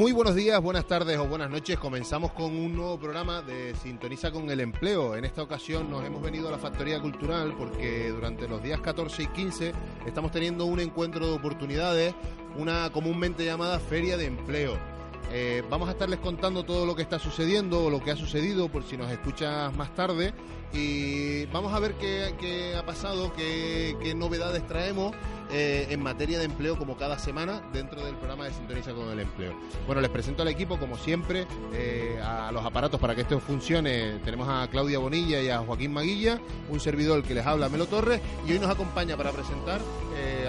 Muy buenos días, buenas tardes o buenas noches. Comenzamos con un nuevo programa de Sintoniza con el Empleo. En esta ocasión nos hemos venido a la Factoría Cultural porque durante los días 14 y 15 estamos teniendo un encuentro de oportunidades, una comúnmente llamada Feria de Empleo. Eh, vamos a estarles contando todo lo que está sucediendo o lo que ha sucedido por si nos escuchas más tarde y vamos a ver qué, ha pasado, qué, novedades traemos eh, en materia de empleo como cada semana dentro del programa de Sintoniza con el Empleo. Bueno, les presento al equipo como siempre, eh, a los aparatos para que esto funcione. Tenemos a Claudia Bonilla y a Joaquín Maguilla, un servidor que les habla, Melo Torres, y hoy nos acompaña para presentar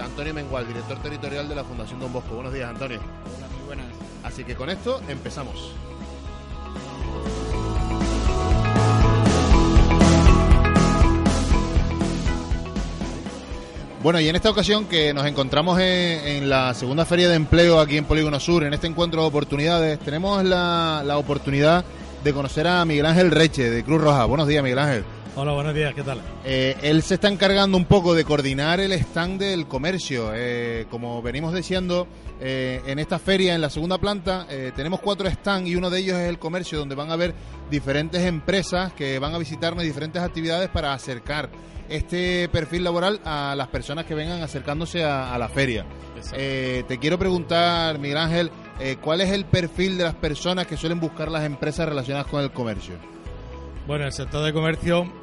Antonio Mengual, director territorial de la Fundación Don Bosco. Buenos días, Antonio. Buenas. Así que con esto empezamos. Bueno, y en esta ocasión que nos encontramos en, la segunda feria de empleo aquí en Polígono Sur, en este encuentro de oportunidades, tenemos la, la oportunidad de conocer a Miguel Ángel Reche de Cruz Roja. Buenos días, Miguel Ángel. Hola, buenos días, ¿qué tal? Eh, él se está encargando un poco de coordinar el stand del comercio. Eh, como venimos diciendo, eh, en esta feria, en la segunda planta, tenemos cuatro stands y uno de ellos es el comercio, donde van a haber diferentes empresas que van a visitarnos diferentes actividades para acercar este perfil laboral a las personas que vengan acercándose a, a la feria. te quiero preguntar, Miguel Ángel, ¿cuál es el perfil de las personas que suelen buscar las empresas relacionadas con el comercio? Bueno, el sector de comercio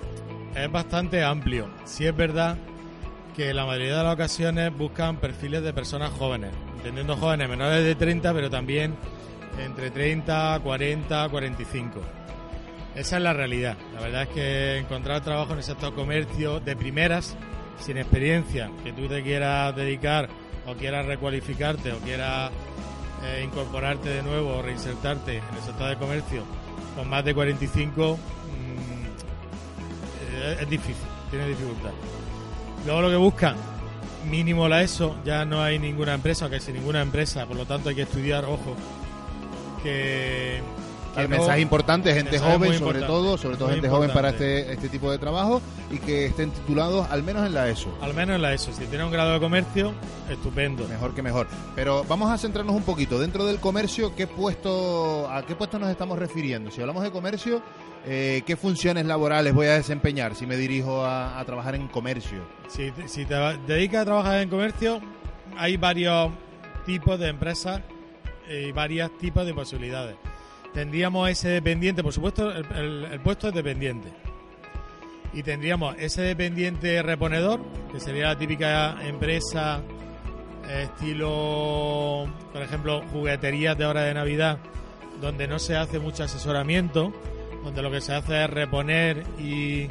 es bastante amplio. Sí es verdad que la mayoría de las ocasiones buscan perfiles de personas jóvenes, entendiendo jóvenes menores de 30, pero también entre 30, 40, 45. Esa es la realidad. La verdad es que encontrar trabajo en el sector comercio de primeras, sin experiencia, que tú te quieras dedicar o quieras recualificarte o quieras eh, incorporarte de nuevo o reinsertarte en el sector de comercio con más de 45 es, difícil, tiene dificultad. Luego lo que buscan, mínimo la ESO, ya no hay ninguna empresa, que sin ninguna empresa, por lo tanto hay que estudiar, ojo, que... el mensaje importante, gente joven sobre todo, sobre todo gente joven para este, este tipo de trabajo y que estén titulados al menos en la ESO. Al menos en la ESO, si tiene un grado de comercio, estupendo. Mejor que mejor. Pero vamos a centrarnos un poquito, dentro del comercio, ¿qué puesto, ¿a qué puesto nos estamos refiriendo? Si hablamos de comercio, eh, ¿qué funciones laborales voy a desempeñar si me dirijo a, trabajar en comercio? Si, si te dedicas a trabajar en comercio, hay varios tipos de empresas y varios tipos de posibilidades. Tendríamos ese dependiente, por supuesto, el, puesto es dependiente. Y tendríamos ese dependiente reponedor, que sería la típica empresa estilo, por ejemplo, jugueterías de hora de Navidad, donde no se hace mucho asesoramiento donde lo que se hace es reponer y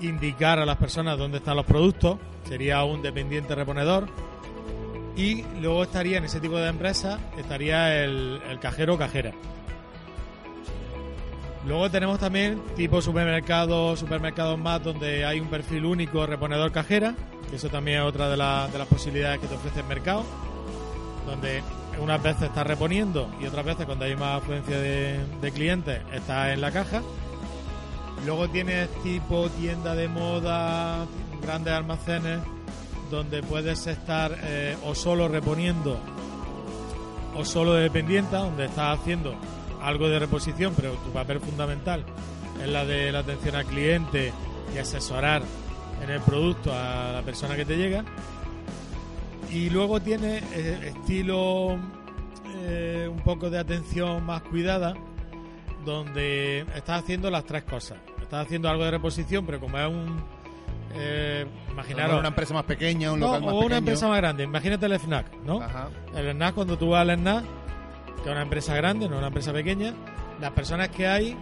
indicar a las personas dónde están los productos, sería un dependiente reponedor. Y luego estaría en ese tipo de empresas, estaría el, cajero o cajera. Luego tenemos también tipo supermercados, supermercados más donde hay un perfil único reponedor cajera, que eso también es otra de, las posibilidades que te ofrece el mercado, donde unas veces está reponiendo y otras veces cuando hay más afluencia de, clientes está en la caja. Luego tienes tipo tienda de moda, grandes almacenes, donde puedes estar eh, o solo reponiendo o solo de dependiente, donde estás haciendo algo de reposición, pero tu papel fundamental es la de la atención al cliente y asesorar en el producto a la persona que te llega. Y luego tiene eh, estilo eh, un poco de atención más cuidada, donde estás haciendo las tres cosas. Estás haciendo algo de reposición, pero como es un. Eh, imaginaros. Una empresa más pequeña, un local más o una empresa más grande. Imagínate el FNAC, ¿no? El FNAC, cuando tú vas al FNAC, que es una empresa grande, no una empresa pequeña, las personas que hay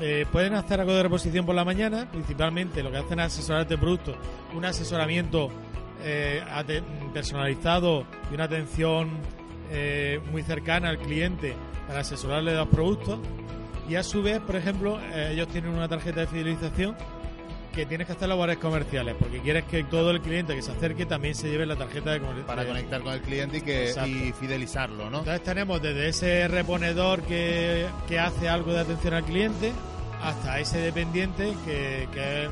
eh, pueden hacer algo de reposición por la mañana, principalmente lo que hacen es asesorarte de producto, un asesoramiento eh, personalizado y una atención eh, muy cercana al cliente para asesorarle los productos. Y a su vez, por ejemplo, ellos tienen una tarjeta de fidelización que tienes que hacer labores comerciales, porque quieres que todo el cliente que se acerque también se lleve la tarjeta de Para conectar con el cliente y, que, y fidelizarlo, ¿no? Entonces tenemos desde ese reponedor que, hace algo de atención al cliente hasta ese dependiente que, que es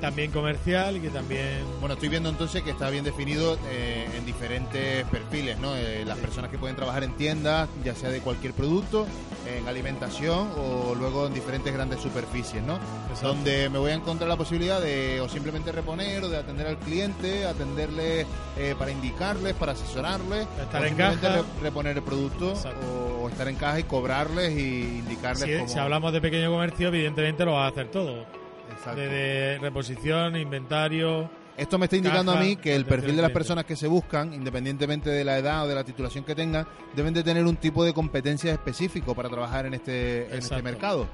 también comercial y que también... Bueno, estoy viendo entonces que está bien definido eh, en diferentes perfiles, ¿no? Eh, las personas que pueden trabajar en tiendas, ya sea de cualquier producto, en alimentación o luego en diferentes grandes superficies, ¿no? Donde me voy a encontrar la posibilidad de o simplemente reponer o de atender al cliente, atenderle eh, para indicarles, para asesorarles, estar o en simplemente caja. re- reponer el producto o estar en caja y cobrarles y indicarles Si, cómo... si hablamos de pequeño comercio, evidentemente lo vas a hacer todo. Desde reposición, inventario... Esto me está indicando Caja, a mí que el perfil de las personas que se buscan, independientemente de la edad o de la titulación que tengan, deben de tener un tipo de competencia específico para trabajar en este, en este mercado.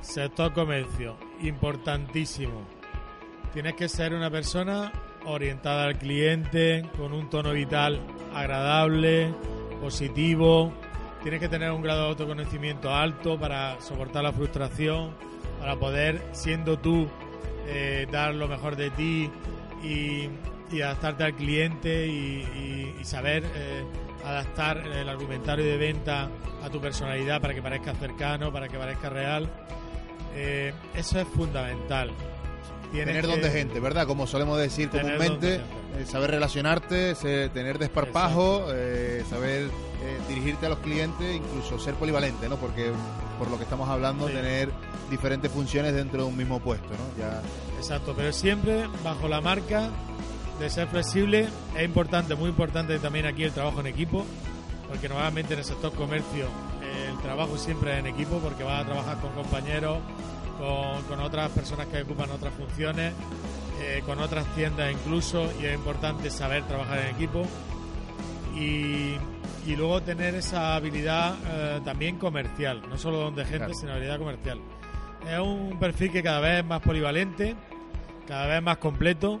Sector comercio, importantísimo. Tienes que ser una persona orientada al cliente, con un tono vital agradable, positivo. Tienes que tener un grado de autoconocimiento alto para soportar la frustración, para poder, siendo tú, eh, dar lo mejor de ti y, y adaptarte al cliente y, y- y saber eh, adaptar el argumentario de venta a tu personalidad para que parezca cercano, para que parezca real. Eh, eso es fundamental. Tienes Tener don de gente, ¿verdad? Como solemos decir comúnmente, de eh, saber relacionarte, tener desparpajo, eh, saber eh, dirigirte a los clientes, incluso ser polivalente, ¿no? Porque por lo que estamos hablando, Sí. tener diferentes funciones dentro de un mismo puesto, ¿no? Ya Exacto, pero siempre bajo la marca de ser flexible. Es importante, muy importante también aquí el trabajo en equipo, porque normalmente en el sector comercio eh, el trabajo siempre es en equipo, porque vas a trabajar con compañeros, con, con otras personas que ocupan otras funciones, eh, con otras tiendas incluso, y es importante saber trabajar en equipo. Y, y luego tener esa habilidad eh, también comercial, no solo donde gente, Claro. sino habilidad comercial. Es un perfil que cada vez es más polivalente, cada vez más completo.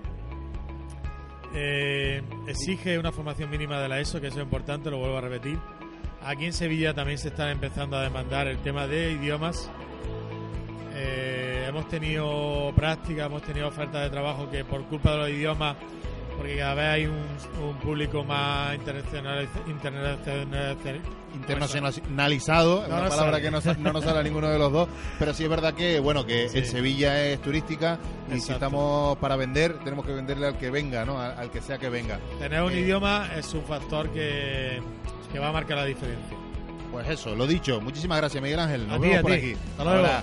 Eh, exige una formación mínima de la ESO, que eso es importante, lo vuelvo a repetir. Aquí en Sevilla también se está empezando a demandar el tema de idiomas. Eh, hemos tenido prácticas, hemos tenido ofertas de trabajo que por culpa de los idiomas, porque cada vez hay un, un público más internacional, internacional, internacionalizado, No una palabra sale. que no, no nos sale a ninguno de los dos, pero sí es verdad que bueno que Sí. en Sevilla es turística y si estamos para vender tenemos que venderle al que venga, ¿no? Al, al que sea que venga. Tener un Eh, idioma es un factor que, que va a marcar la diferencia. Pues eso, lo dicho. Muchísimas gracias, Miguel Ángel. Nos A vemos por aquí. Hasta luego. Ahora.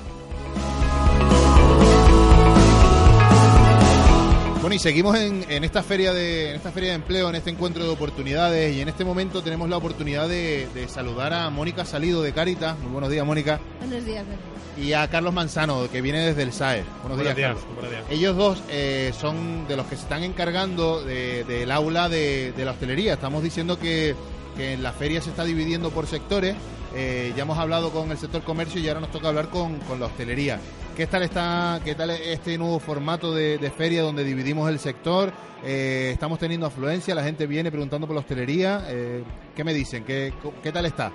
Bueno, y seguimos en, en esta feria de en esta feria de empleo, en este encuentro de oportunidades y en este momento tenemos la oportunidad de, de saludar a Mónica Salido de Caritas. Muy buenos días, Mónica. Buenos días, Bernie. Y a Carlos Manzano, que viene desde el SAE. Buenos, días, Carlos. buenos días. Ellos dos eh, son de los que se están encargando de- del aula de, de la hostelería. Estamos diciendo que, que en la feria se está dividiendo por sectores. Eh, ya hemos hablado con el sector comercio y ahora nos toca hablar con, con la hostelería. ¿Qué tal está, qué tal este nuevo formato de, feria donde dividimos el sector? Eh, estamos teniendo afluencia, la gente viene preguntando por la hostelería. Eh, ¿Qué me dicen? ¿Qué, ¿Qué tal está?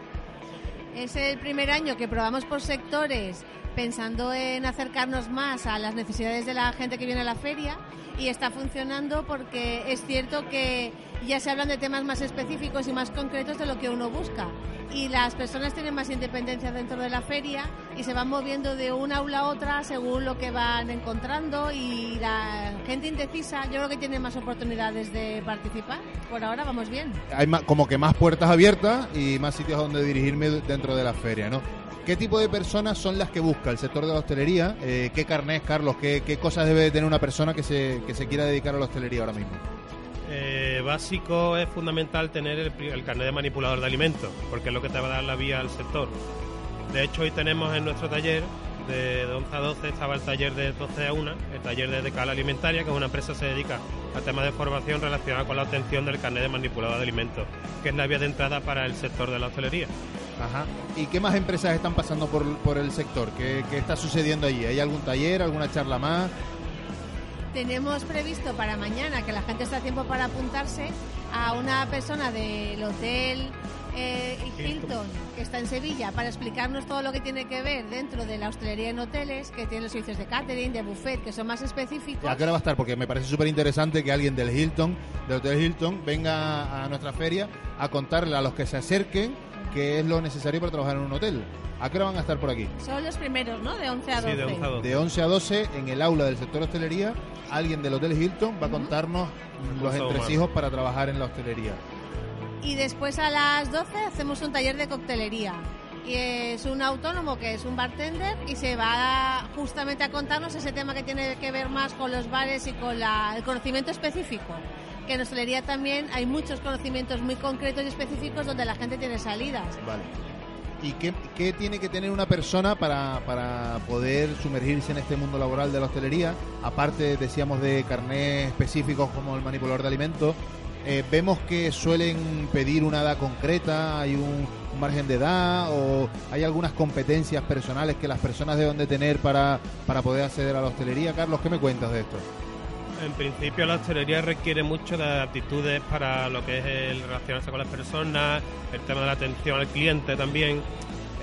Es el primer año que probamos por sectores pensando en acercarnos más a las necesidades de la gente que viene a la feria y está funcionando porque es cierto que ya se hablan de temas más específicos y más concretos de lo que uno busca y las personas tienen más independencia dentro de la feria y se van moviendo de una aula a otra según lo que van encontrando y la gente indecisa yo creo que tiene más oportunidades de participar. Por ahora vamos bien. hay ma- como que más puertas abiertas y más sitios donde dirigirme dentro de la feria, ¿no? ¿Qué tipo de personas son las que busca el sector de la hostelería? Eh, ¿Qué carnés, Carlos? ¿Qué, qué cosas debe de tener una persona que se, que se quiera dedicar a la hostelería ahora mismo? Eh, básico es fundamental tener el, el carnet de manipulador de alimentos, porque es lo que te va a dar la vía al sector. De hecho, hoy tenemos en nuestro taller, de 11 a 12, estaba el taller de 12 a 1, el taller de Decal Alimentaria, que es una empresa que se dedica a temas de formación relacionados con la obtención del carnet de manipulador de alimentos, que es la vía de entrada para el sector de la hostelería. Ajá. ¿Y qué más empresas están pasando por, por el sector? ¿Qué, qué está sucediendo allí? ¿Hay algún taller, alguna charla más? Tenemos previsto para mañana, que la gente está a tiempo para apuntarse, a una persona del hotel eh, Hilton, que está en Sevilla, para explicarnos todo lo que tiene que ver dentro de la hostelería en hoteles, que tiene los servicios de catering, de buffet, que son más específicos. ¿A qué hora va a estar? Porque me parece súper interesante que alguien del Hilton, del Hotel Hilton, venga a nuestra feria a contarle a los que se acerquen qué es lo necesario para trabajar en un hotel. ¿A qué hora van a estar por aquí? Son los primeros, ¿no? De 11 a 12. Sí, de 11 a 12. De 11 a 12 en el aula del sector hostelería, alguien del Hotel Hilton va a contarnos los Curso entresijos para trabajar en la hostelería. Y después a las 12 hacemos un taller de coctelería. Y es un autónomo que es un bartender y se va justamente a contarnos ese tema que tiene que ver más con los bares y con la- el conocimiento específico. Que en hostelería también hay muchos conocimientos muy concretos y específicos donde la gente tiene salidas. Vale. ¿Y qué, qué tiene que tener una persona para, para poder sumergirse en este mundo laboral de la hostelería? Aparte, decíamos, de carnés específicos como el manipulador de alimentos. eh, vemos que suelen pedir una edad concreta, hay un, un margen de edad o hay algunas competencias personales que las personas deben de tener para, para poder acceder a la hostelería. Carlos, ¿qué me cuentas de esto? En principio la hostelería requiere mucho de aptitudes para lo que es el relacionarse con las personas, el tema de la atención al cliente también.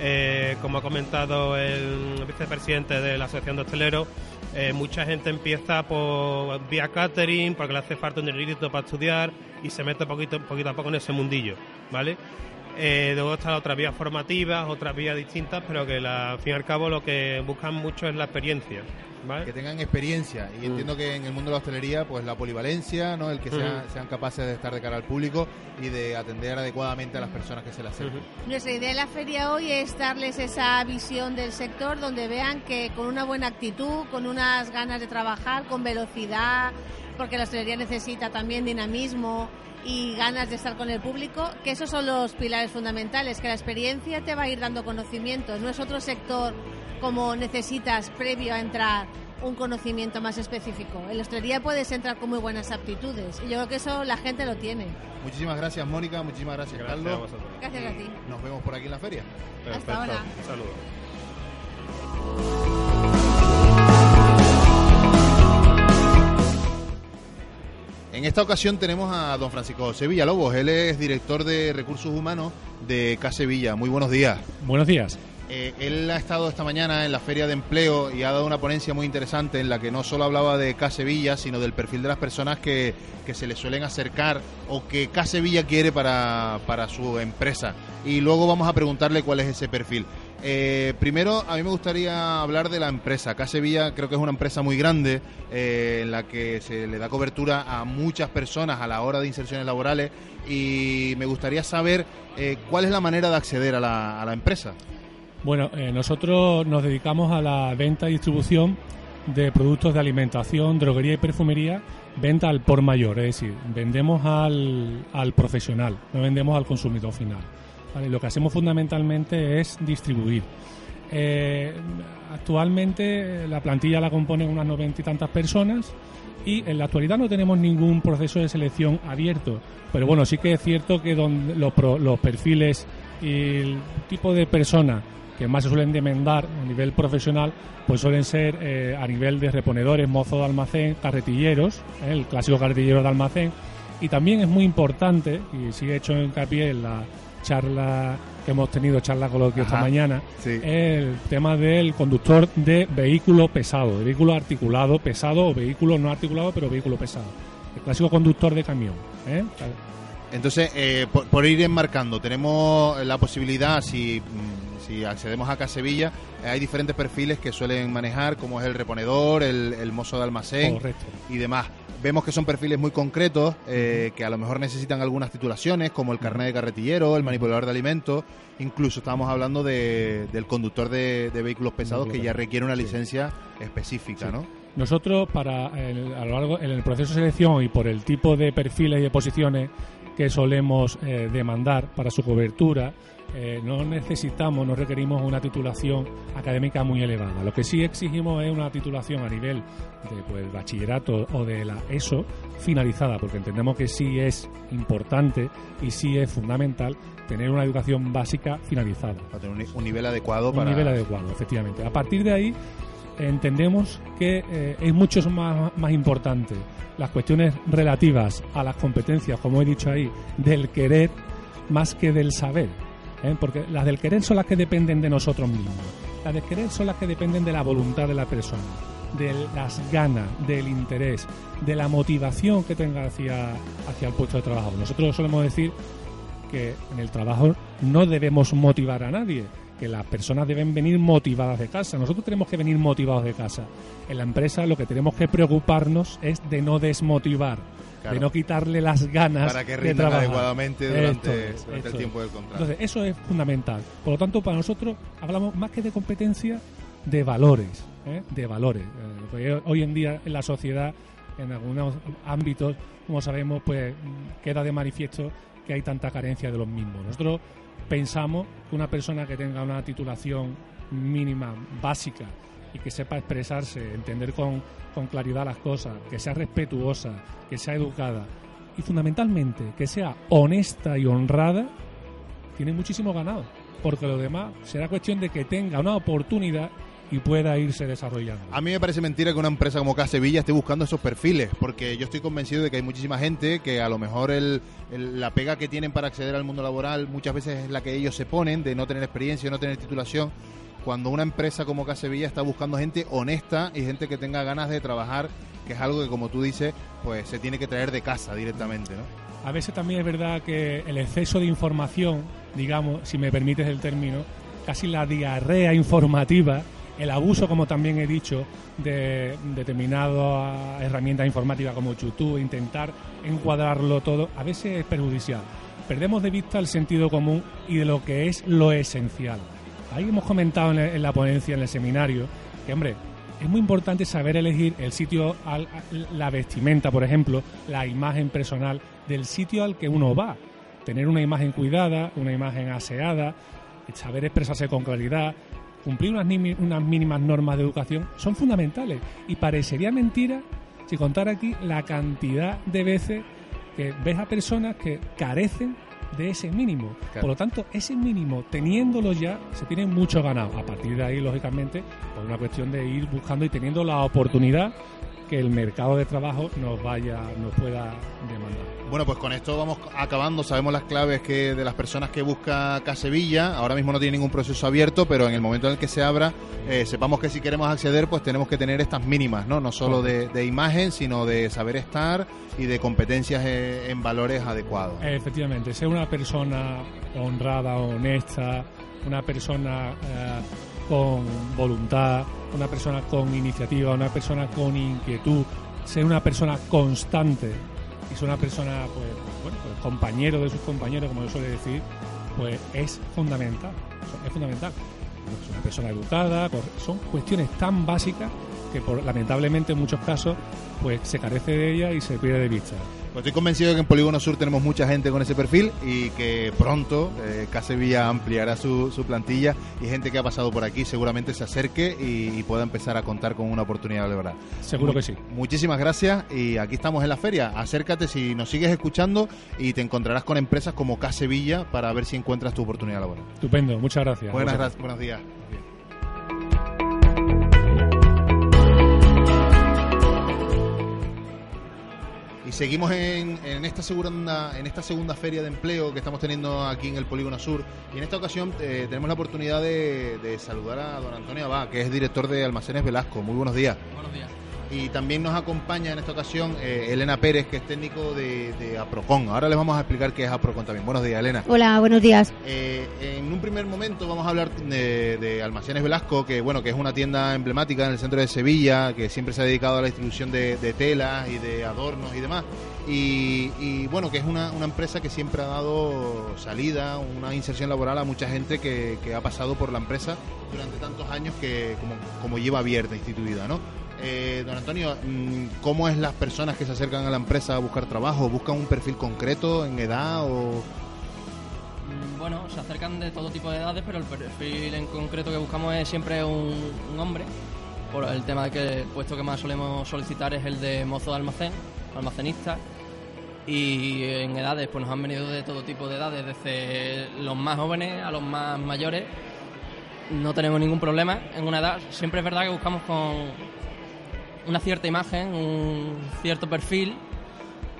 Eh, como ha comentado el vicepresidente de la Asociación de Hosteleros, eh, mucha gente empieza por vía catering porque le hace falta un dinerito para estudiar y se mete poquito, a poco en ese mundillo, ¿vale? Eh, luego están otras vías formativas, otras vías distintas, pero que la- al fin y al cabo lo que buscan mucho es la experiencia, ¿vale? que tengan experiencia y Mm. entiendo que en el mundo de la hostelería pues la polivalencia no el que sea- Ujú. sean capaces de estar de cara al público y de atender adecuadamente a las personas que se le acercan Ujú. Nuestra idea de la feria hoy es darles esa visión del sector donde vean que con una buena actitud, con unas ganas de trabajar, con velocidad, porque la hostelería necesita también dinamismo y ganas de estar con el público, que esos son los pilares fundamentales, que la experiencia te va a ir dando conocimiento, no es otro sector como necesitas previo a entrar un conocimiento más específico. En la hostelería puedes entrar con muy buenas aptitudes y yo creo que eso la gente lo tiene. muchísimas gracias Mónica muchísimas gracias, Gracias a Carlos vosotros. Gracias a ti. nos vemos por aquí en la feria Hasta ahora. Un saludo. Esta ocasión tenemos a don Francisco José Villalobos él es director de recursos humanos de K Sevilla muy buenos días Buenos días. Eh, él ha estado esta mañana en la Feria de Empleo y ha dado una ponencia muy interesante en la que no solo hablaba de K Sevilla, sino del perfil de las personas que, que se le suelen acercar o que K Sevilla quiere para, para su empresa. Y luego vamos a preguntarle cuál es ese perfil. Eh, primero, a mí me gustaría hablar de la empresa. K Sevilla creo que es una empresa muy grande eh, en la que se le da cobertura a muchas personas a la hora de inserciones laborales y me gustaría saber eh, cuál es la manera de acceder a la, a la empresa. Bueno, nosotros nos dedicamos a la venta y distribución de productos de alimentación, droguería y perfumería, venta al por mayor, es decir, vendemos al, al profesional, no vendemos al consumidor final. Lo que hacemos fundamentalmente es distribuir. Eh, actualmente la plantilla la componen unas noventa y tantas personas y en la actualidad no tenemos ningún proceso de selección abierto, pero bueno, sí que es cierto que donde los, los perfiles y el tipo de personas que más se suelen demandar a nivel profesional, pues suelen ser eh, a nivel de reponedores, mozos de almacén, carretilleros, ¿eh? el clásico carretillero de almacén, y también es muy importante, y he hecho hincapié en la charla que hemos tenido, charla coloquio esta mañana, Sí. el tema del conductor de vehículo pesado, de vehículo articulado pesado o vehículo no articulado, pero vehículo pesado. El clásico conductor de camión. ¿eh? Entonces, eh, por, por ir enmarcando, tenemos la posibilidad, si, mm, si accedemos acá a Sevilla, eh, hay diferentes perfiles que suelen manejar, como es el reponedor, el, el mozo de almacén Correcto. y demás. Vemos que son perfiles muy concretos, eh, que a lo mejor necesitan algunas titulaciones, como el carnet de carretillero, el manipulador de alimentos, incluso estábamos hablando de- del conductor de, de vehículos pesados, que ya requiere una Sí. licencia específica, Sí. ¿no? Nosotros, para el- a lo largo en el proceso de selección y por el tipo de perfiles y de posiciones que solemos eh, demandar para su cobertura, eh, no necesitamos, no requerimos una titulación académica muy elevada. Lo que sí exigimos es una titulación a nivel de pues, bachillerato o de la ESO finalizada, porque entendemos que sí es importante y sí es fundamental tener una educación básica finalizada Para tener un, un nivel adecuado un para... nivel adecuado, efectivamente. A partir de ahí entendemos que eh, es mucho más, más importante las cuestiones relativas a las competencias, como he dicho ahí, del querer más que del saber. ¿Eh? Porque las del querer son las que dependen de nosotros mismos. Las del querer son las que dependen de la voluntad de la persona, de las ganas, del interés, de la motivación que tenga hacia, hacia el puesto de trabajo. Nosotros solemos decir que en el trabajo no debemos motivar a nadie, que las personas deben venir motivadas de casa. Nosotros tenemos que venir motivados de casa. En la empresa lo que tenemos que preocuparnos es de no desmotivar, de no quitarle las ganas para que de rindan trabajar. adecuadamente durante, Esto es, durante el tiempo del contrato. Entonces, eso es fundamental. Por lo tanto, para nosotros hablamos más que de competencia, de valores, ¿eh? de valores. Eh, porque hoy en día en la sociedad, en algunos ámbitos, como sabemos, pues queda de manifiesto que hay tanta carencia de los mismos. Nosotros pensamos que una persona que tenga una titulación mínima, básica, y que sepa expresarse, entender con, con claridad las cosas, que sea respetuosa, que sea educada y fundamentalmente que sea honesta y honrada, tiene muchísimo ganado. Porque lo demás será cuestión de que tenga una oportunidad y pueda irse desarrollando. A mí me parece mentira que una empresa como Casa Sevilla esté buscando esos perfiles, porque yo estoy convencido de que hay muchísima gente que a lo mejor el, la pega que tienen para acceder al mundo laboral muchas veces es la que ellos se ponen, de no tener experiencia, no tener titulación, cuando una empresa como Casa Sevilla está buscando gente honesta y gente que tenga ganas de trabajar, que es algo que como tú dices, pues se tiene que traer de casa directamente. A veces también es verdad que el exceso de información, digamos, si me permites el término, casi la diarrea informativa, el abuso, como también he dicho, de determinadas herramientas informáticas como YouTube, intentar encuadrarlo todo, a veces es perjudicial. Perdemos de vista el sentido común y de lo que es lo esencial. Ahí hemos comentado en la, en la ponencia, en el seminario, que, hombre, es muy importante saber elegir el sitio, al- la vestimenta, por ejemplo, la imagen personal del sitio al que uno va. Tener una imagen cuidada, una imagen aseada, saber expresarse con claridad, cumplir unas, unas mínimas normas de educación son fundamentales. Y parecería mentira si contar aquí la cantidad de veces que ves a personas que carecen de ese mínimo. Claro. Por lo tanto, ese mínimo, teniéndolo ya, se tiene mucho ganado. A partir de ahí, lógicamente, por una cuestión de ir buscando y teniendo la oportunidad que el mercado de trabajo nos vaya, nos pueda demandar. Bueno, pues con esto vamos acabando. Sabemos las claves que de las personas que busca Casevilla. Ahora mismo no tiene ningún proceso abierto, pero en el momento en el que se abra, eh, sepamos que si queremos acceder, pues tenemos que tener estas mínimas, ¿no? No solo de, de imagen, sino de saber estar y de competencias eh, en valores adecuados. Efectivamente, ser una persona honrada, honesta, una persona eh, con voluntad, una persona con iniciativa, una persona con inquietud, ser una persona constante y ser una persona, pues, bueno, pues, compañero de sus compañeros, como yo suele decir, pues es fundamental. Es fundamental. Es una persona educada, cor- son cuestiones tan básicas que por, lamentablemente en muchos casos pues se carece de ella y se pierde de vista. Pues estoy convencido de que en Polígono Sur tenemos mucha gente con ese perfil y que pronto eh, Casevilla ampliará su, su plantilla y gente que ha pasado por aquí seguramente se acerque y, y pueda empezar a contar con una oportunidad de verdad. Seguro que sí. Muchísimas gracias y aquí estamos en la feria. Acércate si nos sigues escuchando y te encontrarás con empresas como Casevilla para ver si encuentras tu oportunidad laboral. Estupendo, muchas gracias. Buenas, Muchas gra- buenos días. Y seguimos en, esta segunda en esta segunda feria de empleo que estamos teniendo aquí en el Polígono Sur. Y en esta ocasión eh, tenemos la oportunidad de, de saludar a don Antonio Abad, que es director de Almacenes Velasco. Muy buenos días. Buenos días. Y también nos acompaña en esta ocasión eh, Elena Pérez, que es técnico de, de Aprocon. Ahora les vamos a explicar qué es Aprocon también. Buenos días, Elena. Hola, buenos días. Eh, en un primer momento vamos a hablar de, de Almacenes Velasco, que bueno, que es una tienda emblemática en el centro de Sevilla, que siempre se ha dedicado a la distribución de, de telas y de adornos y demás. Y, y, bueno, que es una, una empresa que siempre ha dado salida, una inserción laboral a mucha gente que, que ha pasado por la empresa durante tantos años que como, como lleva abierta, instituida, ¿no? Eh, don Antonio, mm, ¿cómo es las personas que se acercan a la empresa a buscar trabajo? ¿Buscan un perfil concreto en edad o...? Mm, Bueno, se acercan de todo tipo de edades, pero el perfil en concreto que buscamos es siempre un, un hombre, por el tema de que el puesto que más solemos solicitar es el de mozo de almacén, almacenista, y en edades pues nos han venido de todo tipo de edades, desde los más jóvenes a los más mayores. No tenemos ningún problema en una edad. Siempre es verdad que buscamos con una cierta imagen, un cierto perfil,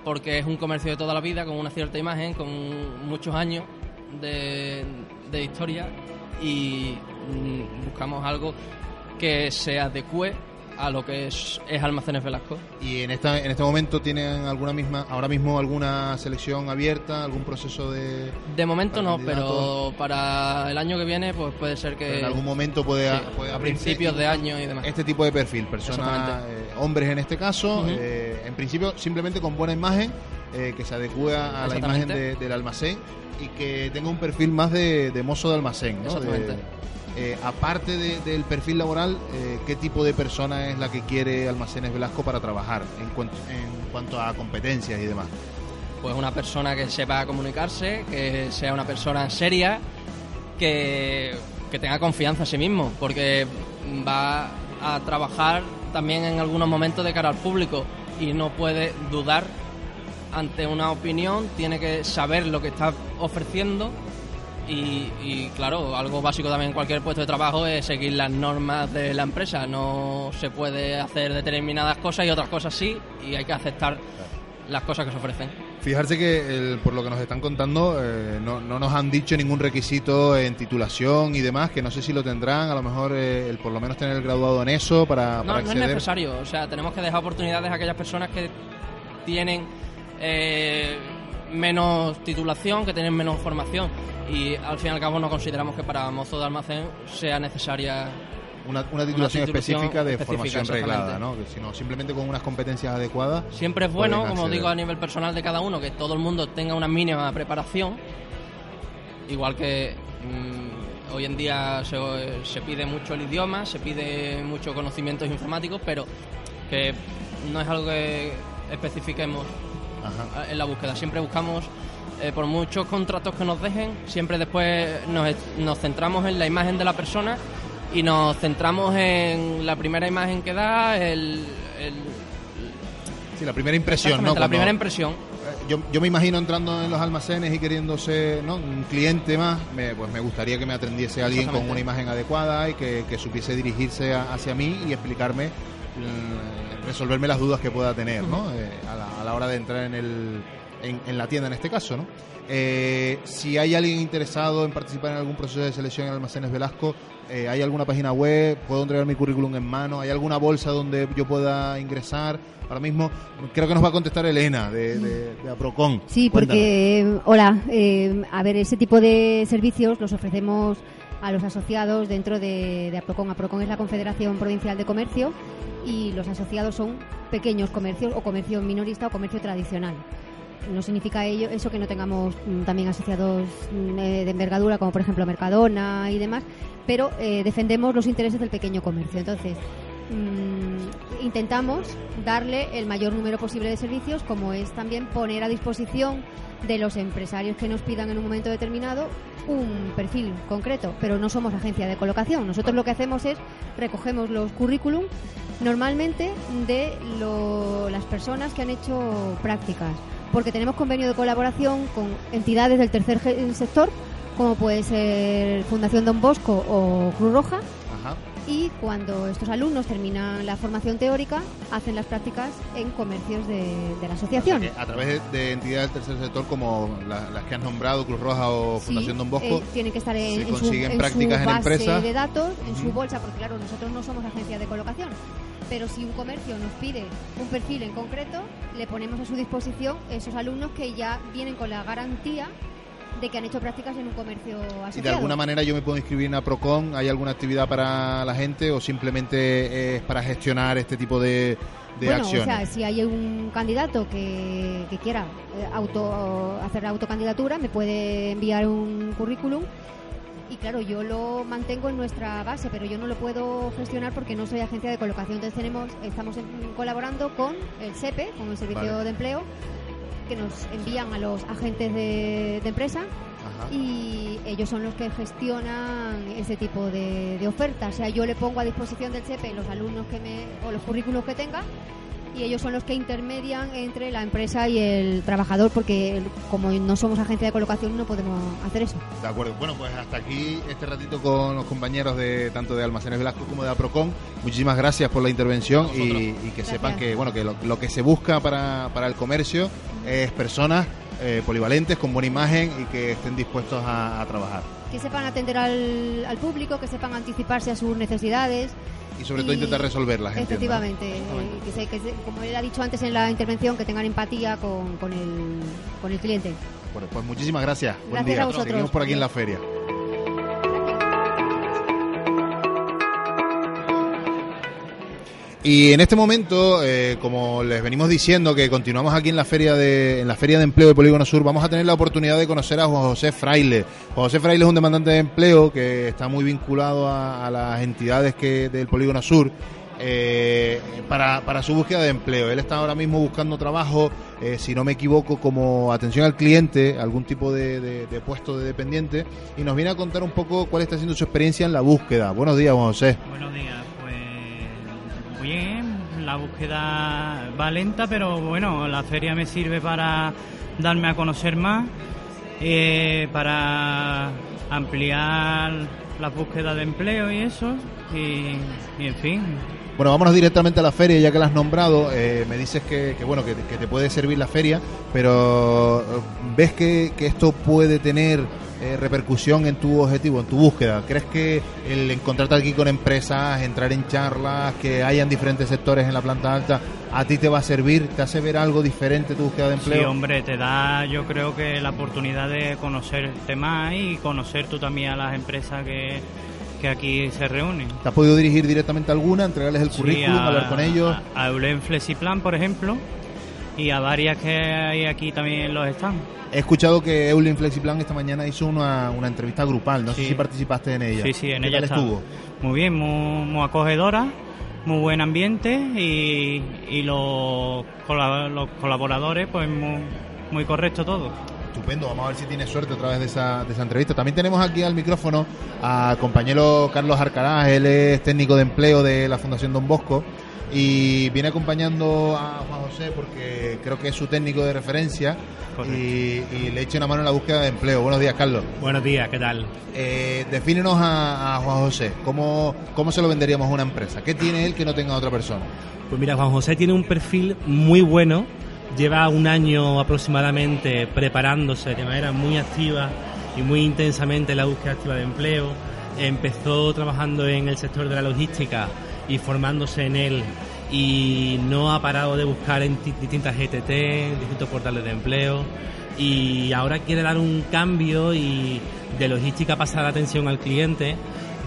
porque es un comercio de toda la vida, con una cierta imagen, con muchos años de, de historia y mm, buscamos algo que se adecue a lo que es, es Almacenes Velasco. ¿Y en, esta, en este momento tienen alguna misma, ahora mismo alguna selección abierta, algún proceso de... De momento no, pero para el año que viene pues puede ser que... Pero en algún momento puede, sí, puede a principios de año y demás. Este tipo de perfil, personas, eh, hombres en este caso, eh, en principio simplemente con buena imagen, eh, que se adecue a la imagen de- del almacén y que tenga un perfil más de, de mozo de almacén. ¿no? Exactamente. De- eh, aparte de- del perfil laboral, eh, ¿qué tipo de persona es la que quiere Almacenes Velasco para trabajar en cuanto, en cuanto a competencias y demás? Pues una persona que sepa comunicarse, que sea una persona seria, que, que tenga confianza en sí mismo, porque va a trabajar también en algunos momentos de cara al público y no puede dudar ante una opinión, tiene que saber lo que está ofreciendo y, y, claro, algo básico también en cualquier puesto de trabajo es seguir las normas de la empresa. No se puede hacer determinadas cosas y otras cosas sí y hay que aceptar las cosas que se ofrecen. Fijarse que el- por lo que nos están contando eh, no, no nos han dicho ningún requisito en titulación y demás, que no sé si lo tendrán, a lo mejor eh, el por lo menos tener el graduado en eso para, No, para no es necesario. O sea, tenemos que dejar oportunidades a aquellas personas que tienen eh, menos titulación, que tienen menos formación. Y al fin y al cabo no consideramos que para mozo de almacén sea necesaria una, una titulación titulación específica de específica, formación reglada. ¿no? Que sino simplemente con unas competencias adecuadas. Siempre es bueno, como acceder. digo, a nivel personal de cada uno, que todo el mundo tenga una mínima preparación. Igual que mm, hoy en día se, se pide mucho el idioma, se pide mucho conocimientos informáticos, pero que no es algo que especifiquemos Ajá. en la búsqueda. Siempre buscamos, eh, por muchos contratos que nos dejen, siempre después nos, nos centramos en la imagen de la persona y nos centramos en la primera imagen que da, el, el- Sí, la primera impresión, ¿no? la primera impresión. Eh, Yo, yo me imagino entrando en los almacenes y queriéndose ¿no? un cliente más, me, pues me gustaría que me atendiese alguien con una imagen adecuada y que, que supiese dirigirse a- hacia mí y explicarme, mm, resolverme las dudas que pueda tener ¿no? Eh, a, la, a la hora de entrar en, el, en, en la tienda en este caso. ¿no? Eh, si hay alguien interesado en participar en algún proceso de selección en Almacenes Velasco, eh, ¿hay alguna página web? ¿Puedo entregar mi currículum en mano? ¿Hay alguna bolsa donde yo pueda ingresar? Ahora mismo creo que nos va a contestar Elena de, de, de Aprocon. Sí, porque, eh, hola, eh, a ver, ese tipo de servicios los ofrecemos a los asociados dentro de, de APROCON. APROCON es la Confederación Provincial de Comercio y los asociados son pequeños comercios o comercio minorista o comercio tradicional. No significa ello eso que no tengamos mm, también asociados mm, eh, de envergadura como por ejemplo Mercadona y demás, pero eh, defendemos los intereses del pequeño comercio. Entonces, mm, intentamos darle el mayor número posible de servicios, como es también poner a disposición de los empresarios que nos pidan en un momento determinado un perfil concreto, pero no somos agencia de colocación. Nosotros lo que hacemos es recogemos los currículum normalmente de lo- las personas que han hecho prácticas, porque tenemos convenio de colaboración con entidades del tercer sector, como puede ser Fundación Don Bosco o Cruz Roja. Y cuando estos alumnos terminan la formación teórica, hacen las prácticas en comercios de, de la asociación. A través de, de entidades del tercer sector como la- las que has nombrado, Cruz Roja o Sí, Fundación Don Bosco, eh, tienen que estar en, su, en en base de datos, en su bolsa, porque claro, nosotros no somos agencia de colocación. Pero si un comercio nos pide un perfil en concreto, le ponemos a su disposición esos alumnos que ya vienen con la garantía de que han hecho prácticas en un comercio asociado. y de alguna manera yo me puedo inscribir en Aprocon, ¿hay alguna actividad para la gente o simplemente es para gestionar este tipo de, de bueno, acciones? o sea, si hay un candidato que, que quiera eh, auto, hacer la autocandidatura, me puede enviar un currículum y claro, yo lo mantengo en nuestra base, pero yo no lo puedo gestionar porque no soy agencia de colocación. Entonces tenemos, estamos en- colaborando con el SEPE, con el Servicio Vale. de Empleo, que nos envían a los agentes de, de empresa Ajá. y ellos son los que gestionan ese tipo de, de ofertas. O sea, yo le pongo a disposición del CEPE los alumnos que me, o los currículos que tenga y ellos son los que intermedian entre la empresa y el trabajador porque como no somos agencia de colocación no podemos hacer eso. De acuerdo. Bueno, pues hasta aquí este ratito con los compañeros de tanto de Almacenes Velasco como de Aprocon. Muchísimas gracias por la intervención y, y que Gracias. sepan que bueno que lo, lo que se busca para, para el comercio es personas eh, polivalentes con buena imagen y que estén dispuestos a, a trabajar. Que sepan atender al, al público, que sepan anticiparse a sus necesidades Y sobre todo intentar resolverlas. entiendo, ¿no? Efectivamente, eh, que se- que se- como él ha dicho antes en la intervención, que tengan empatía con, con, el, con el cliente. Bueno, pues muchísimas gracias. Buen Gracias día. a vosotros. Seguimos por aquí en la feria. Y en este momento, eh, como les venimos diciendo que continuamos aquí en la feria de en la feria de empleo de Polígono Sur, vamos a tener la oportunidad de conocer a José Fraile. José Fraile es un demandante de empleo que está muy vinculado a, las entidades que del Polígono Sur. eh, para, para su búsqueda de empleo. Él está ahora mismo buscando trabajo, eh, si no me equivoco, como atención al cliente, algún tipo de, de- de puesto de dependiente, y nos viene a contar un poco cuál está siendo su experiencia en la búsqueda. Buenos días, Juan José. Buenos días, la búsqueda va lenta, pero bueno, la feria me sirve para darme a conocer más, eh, para ampliar la búsqueda de empleo y eso, y en fin, Bueno, vámonos directamente a la feria, ya que la has nombrado. eh, me dices que, que, bueno que, que te puede servir la feria, pero eh, ¿ves que, que esto puede tener eh, repercusión en tu objetivo, en tu búsqueda? ¿Crees que el encontrarte aquí con empresas, entrar en charlas, que hayan diferentes sectores en la planta alta, a ti te va a servir? ¿Te hace ver algo diferente tu búsqueda de sí, empleo? hombre, te da yo creo que la oportunidad de conocerte más y conocer tú también a las empresas que, que aquí se reúnen. ¿Te has podido dirigir directamente a alguna, entregarles el Sí, currículum, a- hablar con ellos? A, a Eulen Flexiplan, por ejemplo, y a varias que hay aquí también los están. He escuchado que Eulin Flexiplan esta mañana hizo una, una entrevista grupal, no sé si participaste en ella. Sí, sí, en ¿Qué ella tal estuvo? Muy bien, muy, muy acogedora, muy buen ambiente y, y los, los colaboradores, pues muy, muy correcto todo. Estupendo, vamos a ver si tiene suerte otra vez de esa, de esa entrevista. También tenemos aquí al micrófono a compañero Carlos Arcaraz, él es técnico de empleo de la Fundación Don Bosco y viene acompañando a Juan José porque creo que es su técnico de referencia y, y le echa una mano en la búsqueda de empleo. Buenos días, Carlos. Buenos días, ¿qué tal? Eh, defínenos a, a Juan José, ¿Cómo, ¿cómo se lo venderíamos a una empresa? ¿Qué tiene él que no tenga otra persona? Pues mira, Juan José tiene un perfil muy bueno, lleva un año aproximadamente preparándose de manera muy activa y muy intensamente en la búsqueda activa de empleo. Empezó trabajando en el sector de la logística y formándose en él y no ha parado de buscar en ti- distintas GTT, distintos portales de empleo y ahora quiere dar un cambio y de logística pasar a atención al cliente.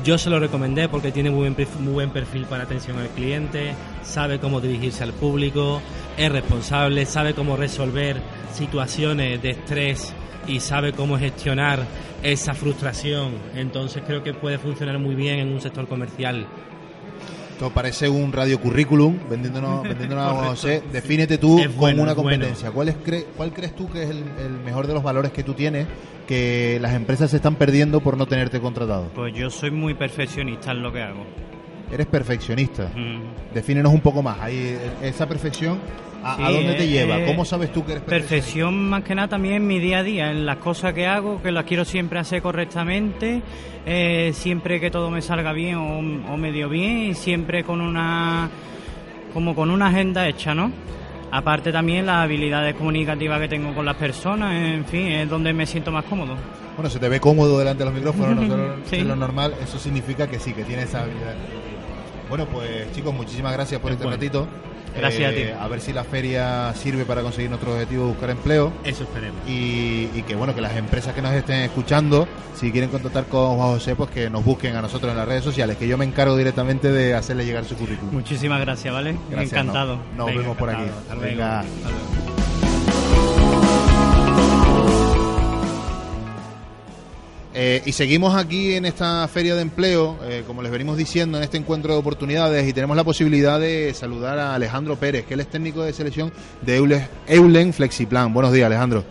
Yo se lo recomendé porque tiene muy buen, muy buen perfil para atención al cliente, sabe cómo dirigirse al público, es responsable, sabe cómo resolver situaciones de estrés y sabe cómo gestionar esa frustración. Entonces creo que puede funcionar muy bien en un sector comercial. Esto parece un radio currículum vendiéndonos, vendiéndonos a José. Defínete tú como una bueno. competencia. ¿Cuál, es cre- ¿Cuál crees tú que es el, el mejor de los valores que tú tienes que las empresas se están perdiendo por no tenerte contratado? Pues yo soy muy perfeccionista en lo que hago. Eres perfeccionista. Mm. Defínenos un poco más. Ahí, esa perfección, ¿a, dónde te eh, lleva? eh, ¿Cómo sabes tú que eres perfeccionista? Perfección más que nada también en mi día a día, en las cosas que hago, que las quiero siempre hacer correctamente, eh, siempre que todo me salga bien o, o medio bien y siempre con una como con una agenda hecha, ¿no? Aparte también las habilidades comunicativas que tengo con las personas, en fin, es donde me siento más cómodo. Bueno, se te ve cómodo delante de los micrófonos, no solo Sí. es lo normal. Eso significa que sí, que tienes esa habilidad. Bueno, pues chicos, muchísimas gracias por este Bueno. ratito. Gracias a ti. Eh, A ver si la feria sirve para conseguir nuestro objetivo de buscar empleo. Eso esperemos. y, y que bueno que las empresas que nos estén escuchando si quieren contactar con Juan José pues que nos busquen a nosotros en las redes sociales que yo me encargo directamente de hacerle llegar su currículum Muchísimas gracias, ¿vale? Gracias, Encantado. no- nos Venga, vemos por aquí encantado. Hasta luego. Venga. Hasta luego. Eh, y seguimos aquí en esta feria de empleo, eh, como les venimos diciendo, en este encuentro de oportunidades y tenemos la posibilidad de saludar a Alejandro Pérez, que él es técnico de selección de Eule- Eulen Flexiplan. Buenos días, Alejandro.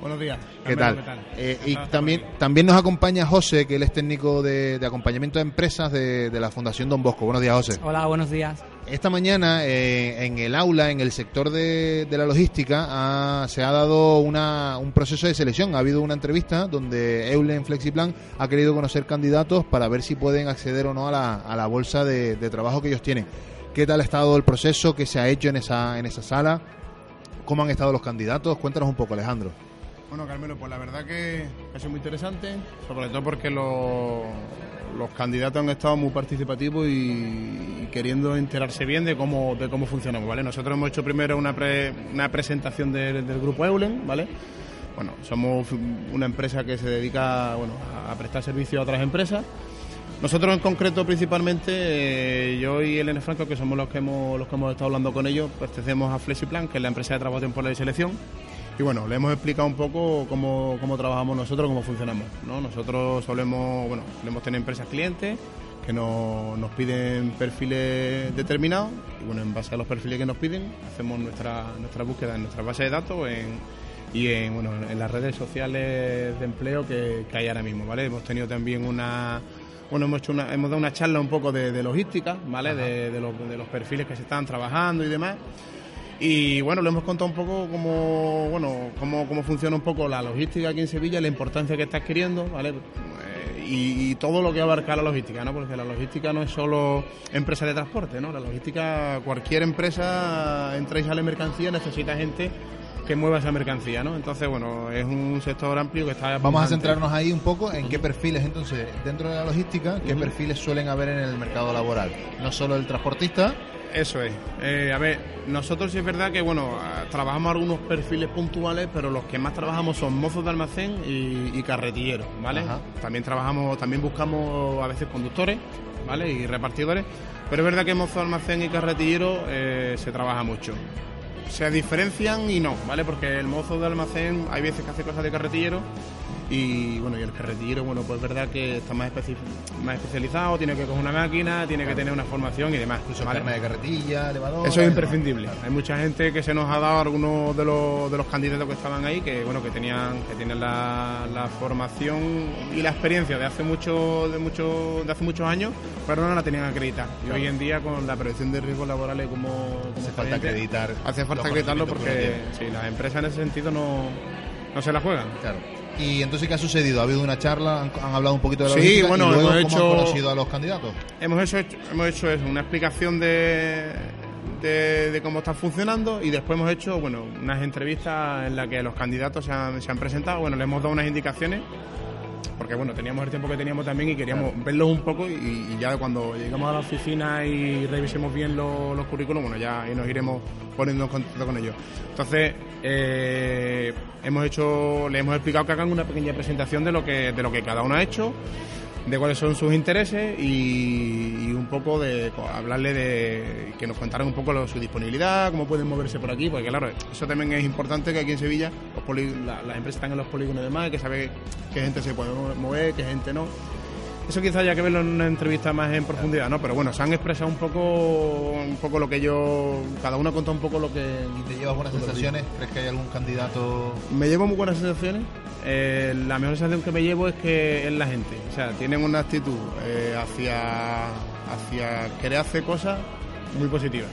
Buenos días. ¿Qué tal? ¿qué tal? Eh, y también, también nos acompaña José, que él es técnico de, de acompañamiento de empresas de, de la Fundación Don Bosco. Buenos días, José. Hola, buenos días. Esta mañana eh, en el aula, en el sector de, de la logística, ha- se ha dado una- un proceso de selección. Ha habido una entrevista donde Eulen Flexiplan ha querido conocer candidatos para ver si pueden acceder o no a la, a la bolsa de, de trabajo que ellos tienen. ¿Qué tal ha estado el proceso? ¿Qué se ha hecho en esa, en esa sala? ¿Cómo han estado los candidatos? Cuéntanos un poco, Alejandro. Bueno, Carmelo, pues la verdad que ha sido muy interesante, sobre todo porque lo- los candidatos han estado muy participativos y, queriendo enterarse bien de cómo, de cómo funcionamos, ¿vale? Nosotros hemos hecho primero una, una presentación del grupo Eulen, ¿vale? Bueno, somos una empresa que se dedica bueno, a prestar servicio a otras empresas. Nosotros en concreto principalmente, eh, yo y Elena Franco, que somos los que hemos, los que hemos estado hablando con ellos, pertenecemos a Flexiplan, que es la empresa de trabajo temporal y selección. Y bueno, le hemos explicado un poco cómo, cómo trabajamos nosotros, cómo funcionamos. ¿no? Nosotros solemos, bueno, solemos tener empresas clientes que nos, nos piden perfiles determinados y bueno, en base a los perfiles que nos piden, hacemos nuestra, nuestra búsqueda en nuestra base de datos en, y en, bueno, en las redes sociales de empleo que, que hay ahora mismo, ¿vale? Hemos tenido también una bueno, hemos, hecho una, hemos dado una charla un poco de, logística, ¿vale? De, los, de, los, perfiles que se están trabajando y demás. Y bueno, le hemos contado un poco cómo, bueno, cómo, cómo funciona un poco la logística aquí en Sevilla, la importancia que está adquiriendo, ¿vale? Eh, y, todo lo que abarca la logística, ¿no? Porque la logística no es solo empresa de transporte, ¿no? La logística, cualquier empresa entra y sale mercancía, necesita gente que mueva esa mercancía, ¿no? Entonces, bueno, es un sector amplio que está... Vamos a centrarnos ahí un poco en qué perfiles, entonces, dentro de la logística, qué perfiles suelen haber en el mercado laboral. No solo el transportista, eso es. Eh, a ver, nosotros sí es verdad que, bueno, trabajamos algunos perfiles puntuales, pero los que más trabajamos son mozos de almacén y, carretilleros, ¿vale? También trabajamos, también buscamos a veces conductores, ¿vale? Y repartidores, pero es verdad que mozo de almacén y carretillero eh, se trabaja mucho se diferencian y no, ¿vale? Porque el mozo de almacén hay veces que hace cosas de carretillero y bueno, y el carretillero, bueno, pues es verdad que está más, más especializado, tiene que coger una máquina, tiene que tener una formación y demás. Incluso ¿vale? de carretilla, elevador. Eso es imprescindible. Hay mucha gente que se nos ha dado algunos de los, de los candidatos que estaban ahí que bueno que tenían que tienen la, la formación y la experiencia de hace mucho de mucho de hace muchos años, pero no la tenían acreditada. Y hoy en día con la prevención de riesgos laborales como, como hace falta acreditar. Hace falta acreditarlo porque sí, las empresas en ese sentido no no se la juegan. Claro. ¿Y entonces qué ha sucedido? ¿Ha habido una charla? ¿Han, hablado un poquito de la Sí, bueno, hemos hecho, ¿cómo han conocido a los candidatos? Hemos hecho, hemos hecho eso, una explicación de, de, cómo está funcionando y después hemos hecho bueno unas entrevistas en las que los candidatos se han, se han presentado. Bueno, le hemos dado unas indicaciones porque bueno, teníamos el tiempo que teníamos también y queríamos verlos un poco y, ya cuando llegamos a la oficina y revisemos bien los, los currículos, bueno, ya nos iremos poniendo en contacto con ellos. Entonces, eh, hemos hecho, le hemos explicado que hagan una pequeña presentación de lo que, de lo que cada uno ha hecho de cuáles son sus intereses y, un poco de hablarle de que nos contaran un poco su disponibilidad, cómo pueden moverse por aquí, porque claro, eso también es importante que aquí en Sevilla las empresas están en los polígonos y demás, que sabe qué gente se puede mover, qué gente no. Eso quizás haya que verlo en una entrevista más en profundidad, ¿no? Pero bueno, se han expresado un poco un poco lo que yo... Cada uno ha contado un poco lo que... ¿Y te llevas buenas sensaciones? ¿Crees que hay algún candidato...? Me llevo muy buenas sensaciones. Eh, la mejor sensación que me llevo es que es la gente. O sea, tienen una actitud eh, hacia, hacia querer hacer cosas muy positiva.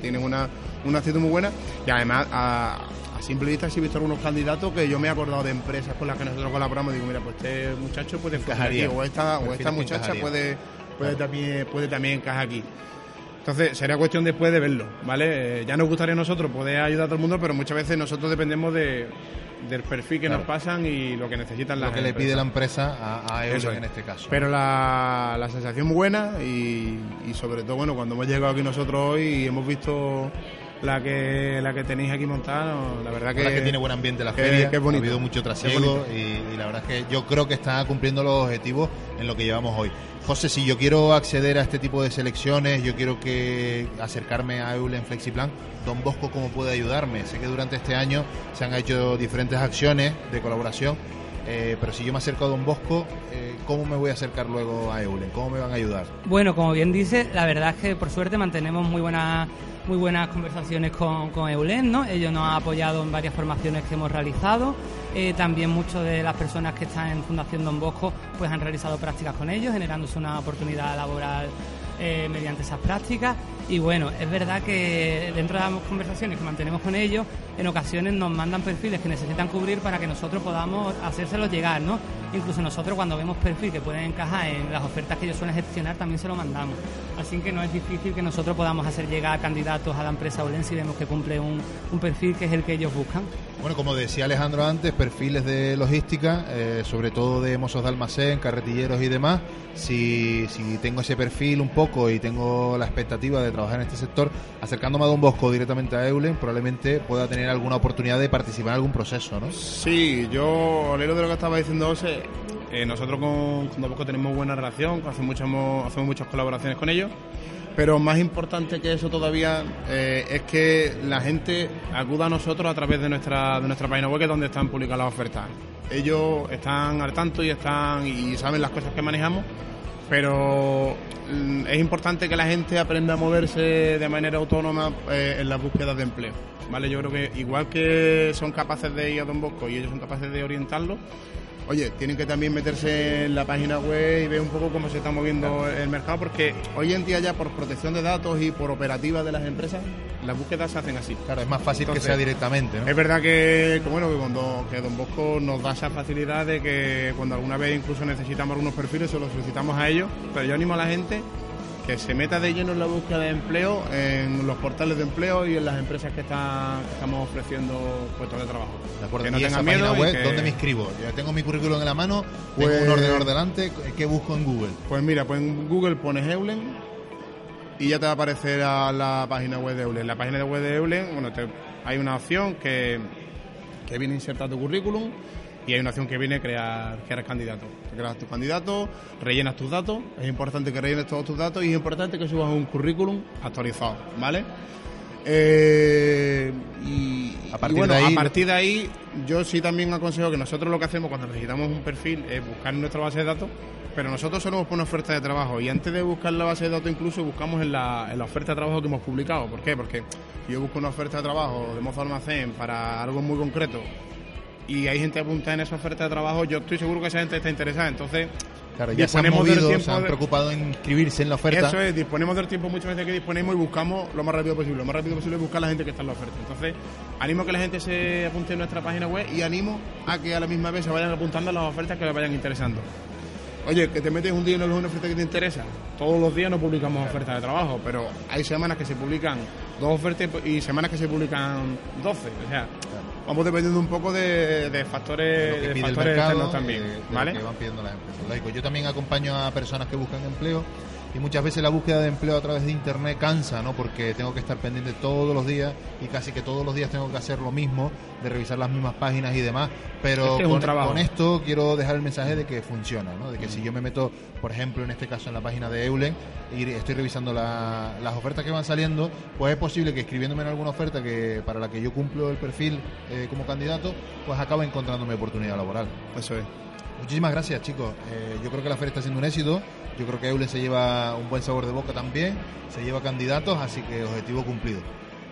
tienen una, una actitud muy buena y además... A, a simple vista he visto algunos candidatos que yo me he acordado de empresas con las que nosotros colaboramos y digo, mira, pues este muchacho puede encajar aquí, o esta, o esta muchacha puede, puede, también, puede también encajar aquí. Entonces, sería cuestión después de verlo, ¿vale? Eh, ya nos gustaría a nosotros poder ayudar a todo el mundo, pero muchas veces nosotros dependemos de, del perfil que nos pasan y lo que necesitan las Lo que le pide la empresa a, a ellos en este caso. Pero la, la sensación buena y, y sobre todo, bueno, cuando hemos llegado aquí nosotros hoy y hemos visto la que la que tenéis aquí montada, la verdad que, que tiene buen ambiente la feria, que ha habido mucho trasiego y, la verdad es que yo creo que está cumpliendo los objetivos en lo que llevamos hoy. José, si yo quiero acceder a este tipo de selecciones, yo quiero que acercarme a Eulen Flexiplan, Don Bosco, ¿cómo puede ayudarme? Sé que durante este año se han hecho diferentes acciones de colaboración, eh, pero si yo me acerco a Don Bosco, eh, ¿cómo me voy a acercar luego a Eulen? ¿Cómo me van a ayudar? Bueno, como bien dice, la verdad es que por suerte mantenemos muy buena muy buenas conversaciones con, con EULEN, ¿no? Ellos nos han apoyado en varias formaciones que hemos realizado. Eh, también muchas de las personas que están en Fundación Don Bosco pues han realizado prácticas con ellos, generándose una oportunidad laboral eh, mediante esas prácticas. Y bueno, es verdad que dentro de las conversaciones que mantenemos con ellos, en ocasiones nos mandan perfiles que necesitan cubrir para que nosotros podamos hacérselos llegar, ¿no? Incluso nosotros cuando vemos perfiles que pueden encajar en las ofertas que ellos suelen gestionar, también se lo mandamos. Así que no es difícil que nosotros podamos hacer llegar candidatos a la empresa Olen si vemos que cumple un, un perfil que es el que ellos buscan. Bueno, como decía Alejandro antes, perfiles de logística, eh, sobre todo de mozos de almacén, carretilleros y demás. Si, si tengo ese perfil un poco y tengo la expectativa de trabajar en este sector, acercándome a Don Bosco directamente a Eulen, probablemente pueda tener alguna oportunidad de participar en algún proceso, ¿no? Sí, yo, al hilo de lo que estaba diciendo José, eh, nosotros con, con Don Bosco tenemos buena relación, hacemos muchas, hacemos muchas colaboraciones con ellos. Pero más importante que eso todavía eh, es que la gente acuda a nosotros a través de nuestra, de nuestra página web, que es donde están publicadas las ofertas. Ellos están al tanto y están y saben las cosas que manejamos, pero mm, es importante que la gente aprenda a moverse de manera autónoma eh, en las búsquedas de empleo. ¿vale? Yo creo que igual que son capaces de ir a Don Bosco y ellos son capaces de orientarlo, oye, tienen que también meterse en la página web y ver un poco cómo se está moviendo el mercado, porque hoy en día ya por protección de datos y por operativa de las empresas, las búsquedas se hacen así. Claro, es más fácil que sea directamente, ¿no? Es verdad que, que, bueno, que cuando que Don Bosco nos da esa facilidad de que cuando alguna vez incluso necesitamos algunos perfiles, se los solicitamos a ellos, pero yo animo a la gente que se meta de lleno en la búsqueda de empleo en los portales de empleo y en las empresas que, están, que estamos ofreciendo puestos de trabajo. De acuerdo, que no tengan miedo web, que... ¿dónde me inscribo? Yo tengo mi currículum en la mano, pues, tengo un ordenador delante, ¿qué busco en Google? Pues mira, pues en Google pones Eulen y ya te va a aparecer a la página web de Eulen. La página web de Eulen, bueno, te, hay una opción que, que viene insertar tu currículum y hay una opción que viene crear, crear candidato. Te creas tu candidato, rellenas tus datos, es importante que rellenes todos tus datos y es importante que subas un currículum actualizado, ¿vale? Eh, y, a partir, y bueno, de ahí, a partir de ahí, yo sí también aconsejo que nosotros lo que hacemos cuando necesitamos un perfil es buscar en nuestra base de datos, pero nosotros solemos poner oferta de trabajo y antes de buscar la base de datos incluso buscamos en la, en la oferta de trabajo que hemos publicado. ¿Por qué? Porque si yo busco una oferta de trabajo de mozo almacén para algo muy concreto y hay gente apuntada en esa oferta de trabajo, yo estoy seguro que esa gente está interesada. Entonces, claro, ya se han, movido, se han preocupado en inscribirse en la oferta. Eso es, disponemos del tiempo muchas veces que disponemos y buscamos lo más rápido posible. Lo más rápido posible es buscar a la gente que está en la oferta. Entonces, animo a que la gente se apunte en nuestra página web y animo a que a la misma vez se vayan apuntando a las ofertas que les vayan interesando. Oye, que te metes un día ves una oferta que te interesa. Todos los días no publicamos ofertas de trabajo, pero hay semanas que se publican dos ofertas y semanas que se publican doce. O sea, vamos dependiendo un poco de, de factores, de factores mercado, también. eh, ¿vale? que van pidiendo las empresas. Yo también acompaño a personas que buscan empleo y muchas veces la búsqueda de empleo a través de internet cansa, ¿no? Porque tengo que estar pendiente todos los días y casi que todos los días tengo que hacer lo mismo, de revisar las mismas páginas y demás. Pero Este es un con, trabajo. con esto quiero dejar el mensaje de que funciona, ¿no? De que si yo me meto, por ejemplo, en este caso en la página de Eulen y estoy revisando la- las ofertas que van saliendo, pues es posible que escribiéndome en alguna oferta que para la que yo cumplo el perfil eh, como candidato, pues acabe encontrándome oportunidad laboral. Eso es. Muchísimas gracias, chicos. Eh, yo creo que la feria está siendo un éxito. Yo creo que Eulen se lleva un buen sabor de boca también. Se lleva candidatos, así que objetivo cumplido.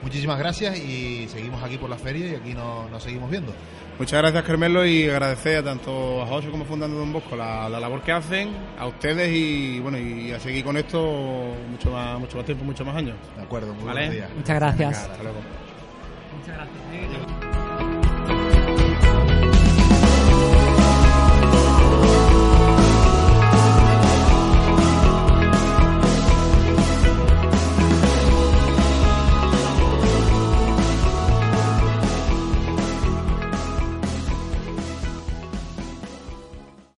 Muchísimas gracias y seguimos aquí por la feria y aquí nos, nos seguimos viendo. Muchas gracias, Carmelo, y agradecer a tanto a José como Fundando Don Bosco la, la labor que hacen, a ustedes y bueno y a seguir con esto mucho más, mucho más tiempo, muchos más años. De acuerdo, muy ¿Vale? buenos días. Muchas gracias. Hasta luego. Muchas gracias.